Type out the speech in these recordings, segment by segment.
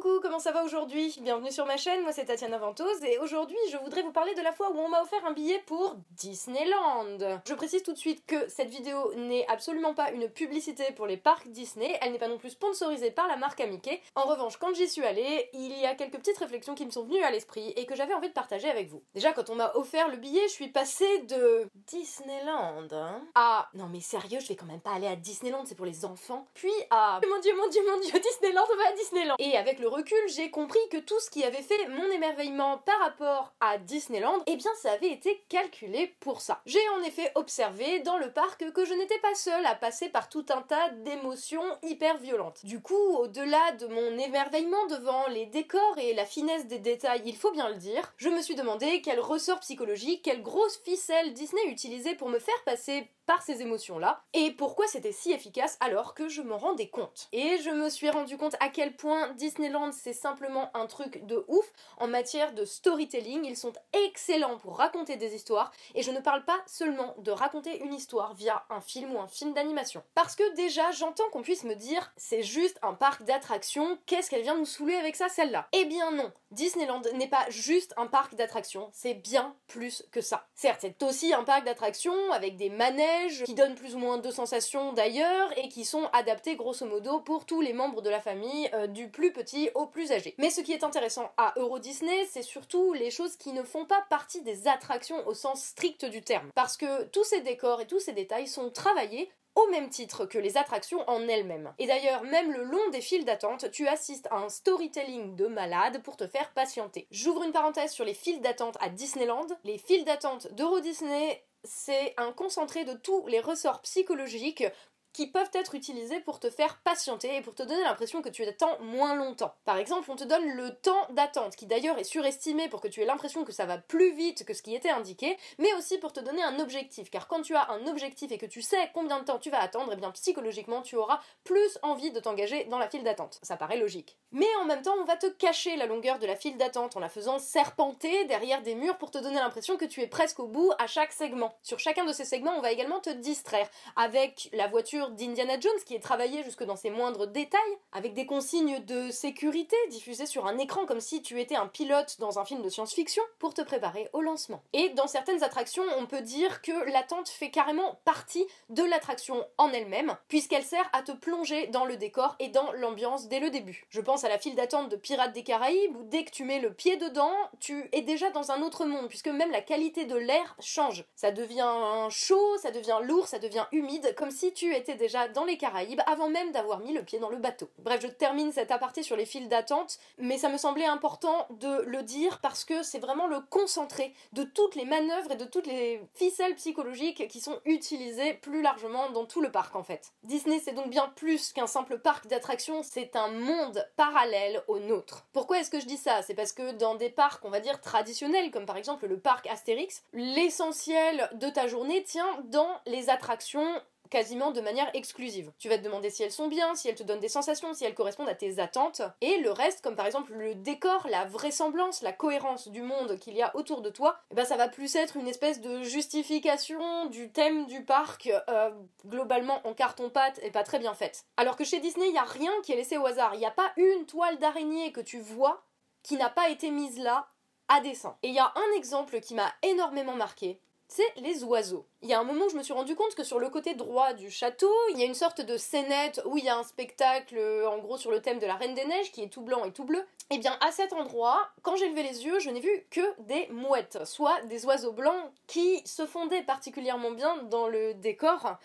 Coucou, comment ça va aujourd'hui? Bienvenue sur ma chaîne, moi c'est Tatiana Ventose et aujourd'hui je voudrais vous parler de la fois où on m'a offert un billet pour Disneyland. Je précise tout de suite que cette vidéo n'est absolument pas une publicité pour les parcs Disney, elle n'est pas non plus sponsorisée par la marque Mickey. En revanche, quand j'y suis allée, il y a quelques petites réflexions qui me sont venues à l'esprit et que j'avais envie de partager avec vous. Déjà, quand on m'a offert le billet, je suis passée de Disneyland hein, à non mais sérieux, je vais quand même pas aller à Disneyland, c'est pour les enfants. Puis à mon dieu, mon dieu, mon dieu, Disneyland, on va à Disneyland. Et avec le recul, j'ai compris que tout ce qui avait fait mon émerveillement par rapport à Disneyland, eh bien ça avait été calculé pour ça. J'ai en effet observé dans le parc que je n'étais pas seule à passer par tout un tas d'émotions hyper violentes. Du coup, au-delà de mon émerveillement devant les décors et la finesse des détails, il faut bien le dire, je me suis demandé quel ressort psychologique, quelle grosse ficelle Disney utilisait pour me faire passer par ces émotions-là, et pourquoi c'était si efficace alors que je m'en rendais compte. Et je me suis rendu compte à quel point Disneyland c'est simplement un truc de ouf en matière de storytelling, ils sont excellents pour raconter des histoires, et je ne parle pas seulement de raconter une histoire via un film ou un film d'animation. Parce que déjà, j'entends qu'on puisse me dire, c'est juste un parc d'attractions, qu'est-ce qu'elle vient nous saouler avec ça celle-là? Eh bien non, Disneyland n'est pas juste un parc d'attractions, c'est bien plus que ça. Certes, c'est aussi un parc d'attractions avec des manèges, qui donnent plus ou moins deux sensations d'ailleurs et qui sont adaptés grosso modo pour tous les membres de la famille, euh, du plus petit plus âgé. Mais ce qui est intéressant à Euro Disney, c'est surtout les choses qui ne font pas partie des attractions au sens strict du terme. Parce que tous ces décors et tous ces détails sont travaillés au même titre que les attractions en elles-mêmes. Et d'ailleurs, même le long des files d'attente, tu assistes à un storytelling de malade pour te faire patienter. J'ouvre une parenthèse sur les files d'attente à Disneyland. Les files d'attente d'Euro Disney c'est un concentré de tous les ressorts psychologiques qui peuvent être utilisés pour te faire patienter et pour te donner l'impression que tu attends moins longtemps. Par exemple, on te donne le temps d'attente, qui d'ailleurs est surestimé pour que tu aies l'impression que ça va plus vite que ce qui était indiqué, mais aussi pour te donner un objectif, car quand tu as un objectif et que tu sais combien de temps tu vas attendre, eh bien psychologiquement tu auras plus envie de t'engager dans la file d'attente. Ça paraît logique. Mais en même temps, on va te cacher la longueur de la file d'attente en la faisant serpenter derrière des murs pour te donner l'impression que tu es presque au bout à chaque segment. Sur chacun de ces segments, on va également te distraire avec la voiture d'Indiana Jones qui est travaillé jusque dans ses moindres détails, avec des consignes de sécurité diffusées sur un écran comme si tu étais un pilote dans un film de science-fiction pour te préparer au lancement. Et dans certaines attractions, on peut dire que l'attente fait carrément partie de l'attraction en elle-même, puisqu'elle sert à te plonger dans le décor et dans l'ambiance dès le début. Je pense à la file d'attente de Pirates des Caraïbes où dès que tu mets le pied dedans, tu es déjà dans un autre monde, puisque même la qualité de l'air change. Ça devient chaud, ça devient lourd, ça devient humide, comme si tu étais déjà dans les Caraïbes avant même d'avoir mis le pied dans le bateau. Bref, je termine cet aparté sur les files d'attente, mais ça me semblait important de le dire parce que c'est vraiment le concentré de toutes les manœuvres et de toutes les ficelles psychologiques qui sont utilisées plus largement dans tout le parc en fait. Disney c'est donc bien plus qu'un simple parc d'attractions, c'est un monde parallèle au nôtre. Pourquoi est-ce que je dis ça? C'est parce que dans des parcs, on va dire traditionnels, comme par exemple le parc Astérix, l'essentiel de ta journée tient dans les attractions quasiment de manière exclusive. Tu vas te demander si elles sont bien, si elles te donnent des sensations, si elles correspondent à tes attentes. Et le reste, comme par exemple le décor, la vraisemblance, la cohérence du monde qu'il y a autour de toi, eh ben ça va plus être une espèce de justification du thème du parc, euh, globalement en carton-pâte et pas très bien faite. Alors que chez Disney, il n'y a rien qui est laissé au hasard. Il n'y a pas une toile d'araignée que tu vois qui n'a pas été mise là à dessein. Et il y a un exemple qui m'a énormément marqué, c'est les oiseaux. Il y a un moment où je me suis rendu compte que sur le côté droit du château, il y a une sorte de scénette où il y a un spectacle en gros sur le thème de la Reine des Neiges qui est tout blanc et tout bleu. Et eh bien à cet endroit, quand j'ai levé les yeux, je n'ai vu que des mouettes, soit des oiseaux blancs qui se fondaient particulièrement bien dans le décor.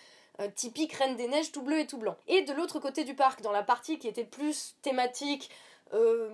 Euh, typique Reine des Neiges tout bleu et tout blanc. Et de l'autre côté du parc, dans la partie qui était plus thématique, euh,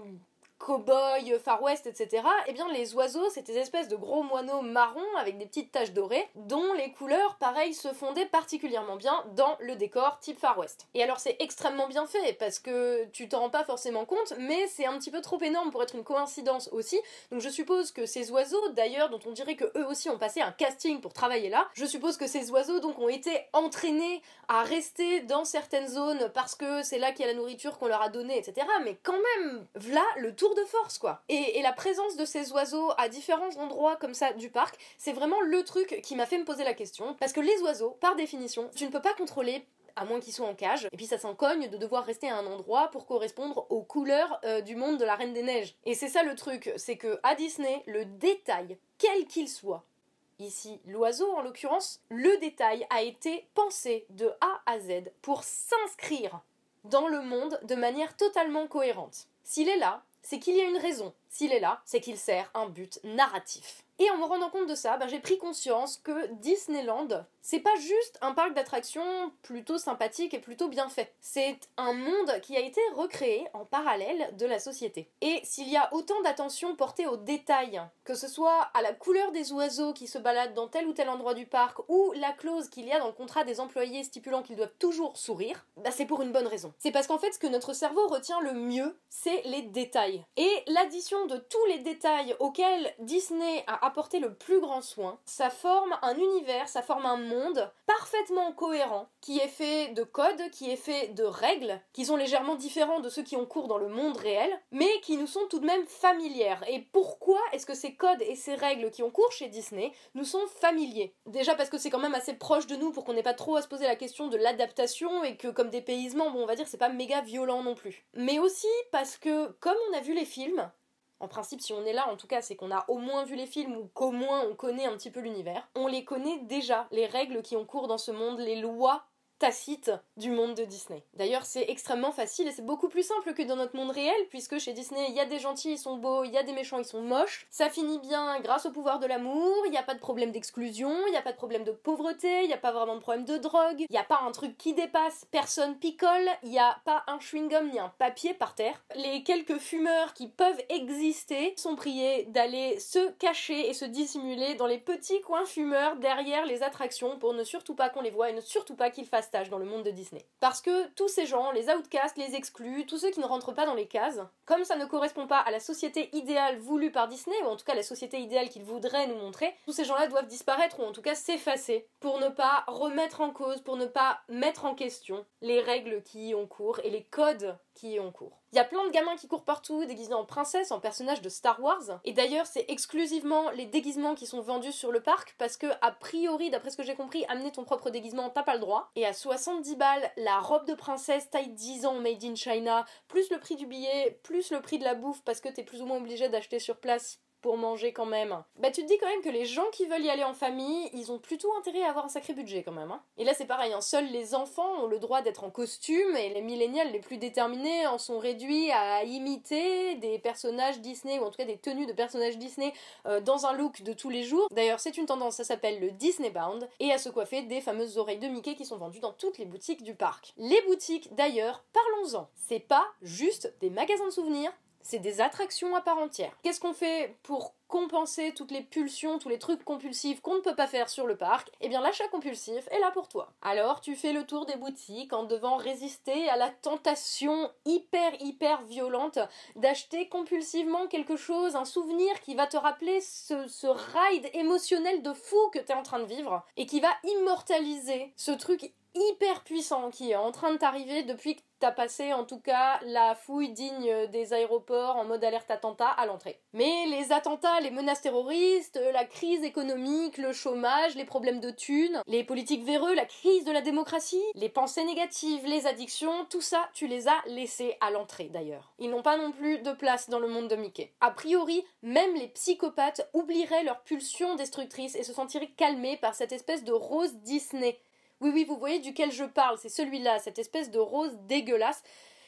cow-boy, Far West, etc., eh bien les oiseaux, c'est des espèces de gros moineaux marrons avec des petites taches dorées, dont les couleurs, pareil, se fondaient particulièrement bien dans le décor type Far West. Et alors c'est extrêmement bien fait, parce que tu t'en rends pas forcément compte, mais c'est un petit peu trop énorme pour être une coïncidence aussi, donc je suppose que ces oiseaux, d'ailleurs, dont on dirait que eux aussi ont passé un casting pour travailler là, je suppose que ces oiseaux donc ont été entraînés à rester dans certaines zones parce que c'est là qu'il y a la nourriture qu'on leur a donnée, etc., mais quand même, voilà le tour de force, quoi. Et, la présence de ces oiseaux à différents endroits comme ça du parc, c'est vraiment le truc qui m'a fait me poser la question. Parce que les oiseaux, par définition, tu ne peux pas contrôler à moins qu'ils soient en cage, et puis ça s'en cogne de devoir rester à un endroit pour correspondre aux couleurs euh, du monde de la Reine des Neiges. Et c'est ça le truc, c'est que à Disney, le détail, quel qu'il soit, ici l'oiseau en l'occurrence, le détail a été pensé de A à Z pour s'inscrire dans le monde de manière totalement cohérente. S'il est là, c'est qu'il y a une raison. S'il est là, c'est qu'il sert un but narratif. Et en me rendant compte de ça, ben, j'ai pris conscience que Disneyland, c'est pas juste un parc d'attractions plutôt sympathique et plutôt bien fait. C'est un monde qui a été recréé en parallèle de la société. Et s'il y a autant d'attention portée aux détails, que ce soit à la couleur des oiseaux qui se baladent dans tel ou tel endroit du parc, ou la clause qu'il y a dans le contrat des employés stipulant qu'ils doivent toujours sourire, bah c'est pour une bonne raison. C'est parce qu'en fait, ce que notre cerveau retient le mieux, c'est les détails. Et l'addition de tous les détails auxquels Disney a apporter le plus grand soin. Ça forme un univers, ça forme un monde parfaitement cohérent, qui est fait de codes, qui est fait de règles, qui sont légèrement différents de ceux qui ont cours dans le monde réel, mais qui nous sont tout de même familières. Et pourquoi est-ce que ces codes et ces règles qui ont cours chez Disney nous sont familiers? Déjà parce que c'est quand même assez proche de nous pour qu'on n'ait pas trop à se poser la question de l'adaptation et que comme dépaysement, bon on va dire c'est pas méga violent non plus. Mais aussi parce que comme on a vu les films, en principe, si on est là, en tout cas, c'est qu'on a au moins vu les films ou qu'au moins on connaît un petit peu l'univers. On les connaît déjà, les règles qui ont cours dans ce monde, les lois tacite du monde de Disney. D'ailleurs, c'est extrêmement facile et c'est beaucoup plus simple que dans notre monde réel, puisque chez Disney, il y a des gentils, ils sont beaux, il y a des méchants, ils sont moches. Ça finit bien grâce au pouvoir de l'amour, il n'y a pas de problème d'exclusion, il n'y a pas de problème de pauvreté, il n'y a pas vraiment de problème de drogue, il n'y a pas un truc qui dépasse, personne picole, il n'y a pas un chewing-gum ni un papier par terre. Les quelques fumeurs qui peuvent exister sont priés d'aller se cacher et se dissimuler dans les petits coins fumeurs derrière les attractions pour ne surtout pas qu'on les voit et ne surtout pas qu'ils fassent dans le monde de Disney. Parce que tous ces gens, les outcasts, les exclus, tous ceux qui ne rentrent pas dans les cases, comme ça ne correspond pas à la société idéale voulue par Disney, ou en tout cas la société idéale qu'ils voudraient nous montrer, tous ces gens-là doivent disparaître ou en tout cas s'effacer pour ne pas remettre en cause, pour ne pas mettre en question les règles qui y ont cours et les codes qui y ont cours. Il y a plein de gamins qui courent partout, déguisés en princesse, en personnages de Star Wars. Et d'ailleurs, c'est exclusivement les déguisements qui sont vendus sur le parc, parce que, a priori, d'après ce que j'ai compris, amener ton propre déguisement, t'as pas le droit. Et à 70 balles, la robe de princesse taille 10 ans made in China, plus le prix du billet, plus le prix de la bouffe, parce que t'es plus ou moins obligé d'acheter sur place pour manger quand même. Bah tu te dis quand même que les gens qui veulent y aller en famille, ils ont plutôt intérêt à avoir un sacré budget quand même. Hein. Et là c'est pareil, hein. seuls les enfants ont le droit d'être en costume et les millénials les plus déterminés en sont réduits à imiter des personnages Disney ou en tout cas des tenues de personnages Disney euh, dans un look de tous les jours. D'ailleurs c'est une tendance, ça s'appelle le Disney Bound et à se coiffer des fameuses oreilles de Mickey qui sont vendues dans toutes les boutiques du parc. Les boutiques d'ailleurs, parlons-en. C'est pas juste des magasins de souvenirs, c'est des attractions à part entière. Qu'est-ce qu'on fait pour compenser toutes les pulsions, tous les trucs compulsifs qu'on ne peut pas faire sur le parc, eh bien l'achat compulsif est là pour toi. Alors tu fais le tour des boutiques en devant résister à la tentation hyper hyper violente d'acheter compulsivement quelque chose, un souvenir qui va te rappeler ce, ce ride émotionnel de fou que t'es en train de vivre et qui va immortaliser ce truc hyper puissant qui est en train de t'arriver depuis que t'as passé en tout cas la fouille digne des aéroports en mode alerte attentat à l'entrée. Mais les attentats, les menaces terroristes, la crise économique, le chômage, les problèmes de thunes, les politiques véreux, la crise de la démocratie, les pensées négatives, les addictions, tout ça, tu les as laissés à l'entrée d'ailleurs. Ils n'ont pas non plus de place dans le monde de Mickey. A priori, même les psychopathes oublieraient leurs pulsions destructrices et se sentiraient calmés par cette espèce de rose Disney oui, oui, vous voyez duquel je parle, c'est celui-là, cette espèce de rose dégueulasse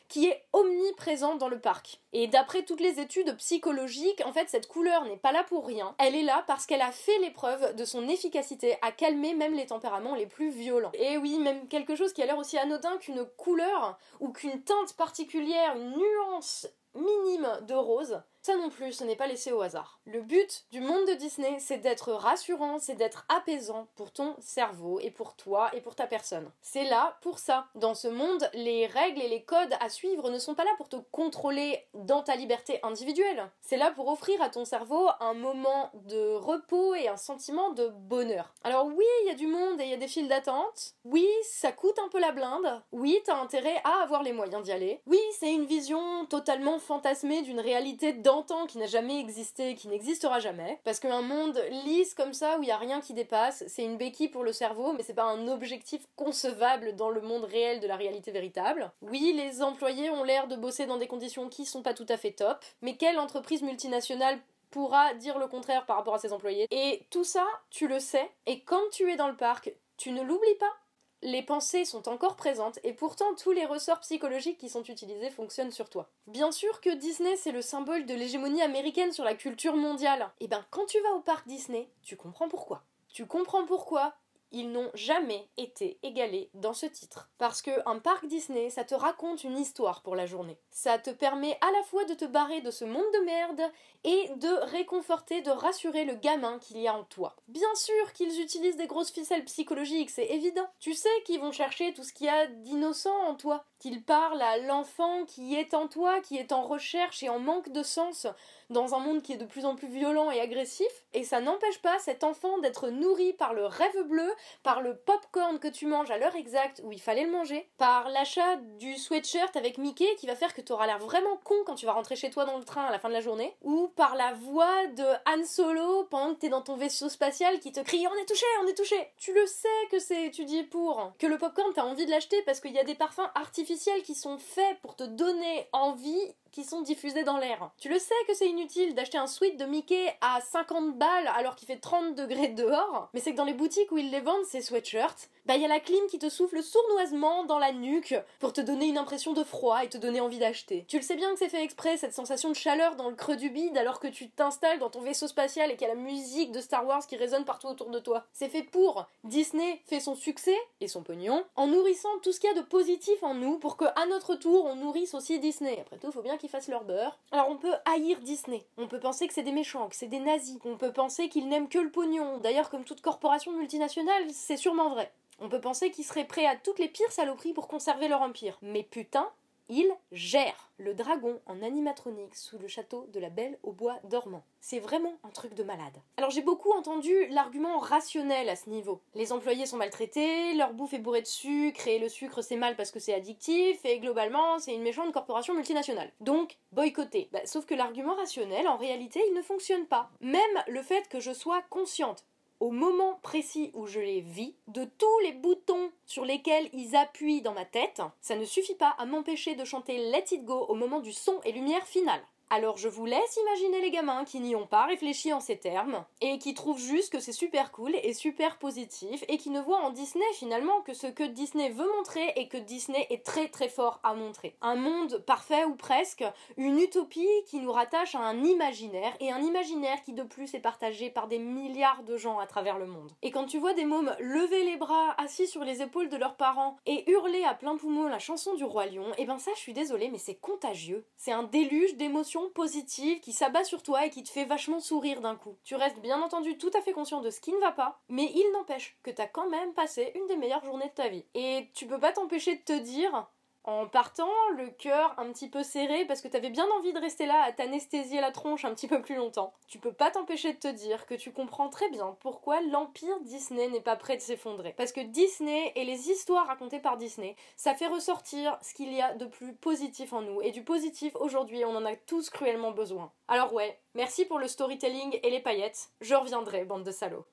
qui est omniprésent dans le parc. Et d'après toutes les études psychologiques, en fait, cette couleur n'est pas là pour rien. Elle est là parce qu'elle a fait l'épreuve de son efficacité à calmer même les tempéraments les plus violents. Et oui, même quelque chose qui a l'air aussi anodin qu'une couleur ou qu'une teinte particulière, une nuance minime de rose, ça non plus, ce n'est pas laissé au hasard. Le but du monde de Disney, c'est d'être rassurant, c'est d'être apaisant pour ton cerveau et pour toi et pour ta personne. C'est là pour ça. Dans ce monde, les règles et les codes à suivre ne sont pas là pour te contrôler dans ta liberté individuelle. C'est là pour offrir à ton cerveau un moment de repos et un sentiment de bonheur. Alors oui, il y a du monde et il y a des files d'attente. Oui, ça coûte un peu la blinde. Oui, t'as intérêt à avoir les moyens d'y aller. Oui, c'est une vision totalement fantasmée d'une réalité dans qui n'a jamais existé, qui n'existera jamais, parce qu'un monde lisse comme ça où il y a rien qui dépasse, c'est une béquille pour le cerveau, mais c'est pas un objectif concevable dans le monde réel de la réalité véritable. Oui, les employés ont l'air de bosser dans des conditions qui sont pas tout à fait top, mais quelle entreprise multinationale pourra dire le contraire par rapport à ses employés? Et tout ça, tu le sais, et quand tu es dans le parc, tu ne l'oublies pas les pensées sont encore présentes et pourtant tous les ressorts psychologiques qui sont utilisés fonctionnent sur toi. Bien sûr que Disney c'est le symbole de l'hégémonie américaine sur la culture mondiale. Et eh ben quand tu vas au parc Disney, tu comprends pourquoi. Tu comprends pourquoi ils n'ont jamais été égalés dans ce titre. Parce que un parc Disney, ça te raconte une histoire pour la journée. Ça te permet à la fois de te barrer de ce monde de merde et de réconforter, de rassurer le gamin qu'il y a en toi. Bien sûr qu'ils utilisent des grosses ficelles psychologiques, c'est évident. Tu sais qu'ils vont chercher tout ce qu'il y a d'innocent en toi, qu'ils parlent à l'enfant qui est en toi, qui est en recherche et en manque de sens dans un monde qui est de plus en plus violent et agressif, et ça n'empêche pas cet enfant d'être nourri par le rêve bleu, par le popcorn que tu manges à l'heure exacte où il fallait le manger, par l'achat du sweatshirt avec Mickey qui va faire que tu auras l'air vraiment con quand tu vas rentrer chez toi dans le train à la fin de la journée, ou par la voix de Han Solo pendant que t'es dans ton vaisseau spatial qui te crie on est touché, on est touché. Tu le sais que c'est étudié pour, que le popcorn t'as envie de l'acheter parce qu'il y a des parfums artificiels qui sont faits pour te donner envie qui sont diffusés dans l'air. Tu le sais que c'est inutile d'acheter un sweat de Mickey à 50 balles alors qu'il fait 30 degrés dehors, mais c'est que dans les boutiques où ils les vendent, ces sweatshirts, bah il y a la clim qui te souffle sournoisement dans la nuque pour te donner une impression de froid et te donner envie d'acheter. Tu le sais bien que c'est fait exprès, cette sensation de chaleur dans le creux du bide alors que tu t'installes dans ton vaisseau spatial et qu'il y a la musique de Star Wars qui résonne partout autour de toi. C'est fait pour. Disney fait son succès et son pognon en nourrissant tout ce qu'il y a de positif en nous pour que à notre tour on nourrisse aussi Disney. Après tout, il faut bien qu'ils fassent leur beurre. Alors on peut haïr Disney, on peut penser que c'est des méchants, que c'est des nazis, on peut penser qu'ils n'aiment que le pognon. D'ailleurs, comme toute corporation multinationale, c'est sûrement vrai. On peut penser qu'ils seraient prêts à toutes les pires saloperies pour conserver leur empire. Mais putain, ils gèrent le dragon en animatronique sous le château de la Belle au bois dormant. C'est vraiment un truc de malade. Alors j'ai beaucoup entendu l'argument rationnel à ce niveau. Les employés sont maltraités, leur bouffe est bourrée de sucre et le sucre c'est mal parce que c'est addictif et globalement c'est une méchante corporation multinationale. Donc boycotter. Bah, sauf que l'argument rationnel en réalité il ne fonctionne pas. Même le fait que je sois consciente au moment précis où je les vis, de tous les boutons sur lesquels ils appuient dans ma tête, ça ne suffit pas à m'empêcher de chanter Let It Go au moment du son et lumière finale. Alors je vous laisse imaginer les gamins qui n'y ont pas réfléchi en ces termes et qui trouvent juste que c'est super cool et super positif et qui ne voient en Disney finalement que ce que Disney veut montrer et que Disney est très très fort à montrer. Un monde parfait ou presque, une utopie qui nous rattache à un imaginaire et un imaginaire qui de plus est partagé par des milliards de gens à travers le monde. Et quand tu vois des mômes lever les bras assis sur les épaules de leurs parents et hurler à plein poumon la chanson du roi lion, et eh ben ça je suis désolée mais c'est contagieux. C'est un déluge d'émotions positive qui s'abat sur toi et qui te fait vachement sourire d'un coup. Tu restes bien entendu tout à fait conscient de ce qui ne va pas, mais il n'empêche que t'as quand même passé une des meilleures journées de ta vie. Et tu peux pas t'empêcher de te dire en partant, le cœur un petit peu serré parce que t'avais bien envie de rester là à t'anesthésier la tronche un petit peu plus longtemps. Tu peux pas t'empêcher de te dire que tu comprends très bien pourquoi l'empire Disney n'est pas prêt de s'effondrer. Parce que Disney et les histoires racontées par Disney, ça fait ressortir ce qu'il y a de plus positif en nous. Et du positif aujourd'hui, on en a tous cruellement besoin. Alors ouais, merci pour le storytelling et les paillettes. Je reviendrai, bande de salauds.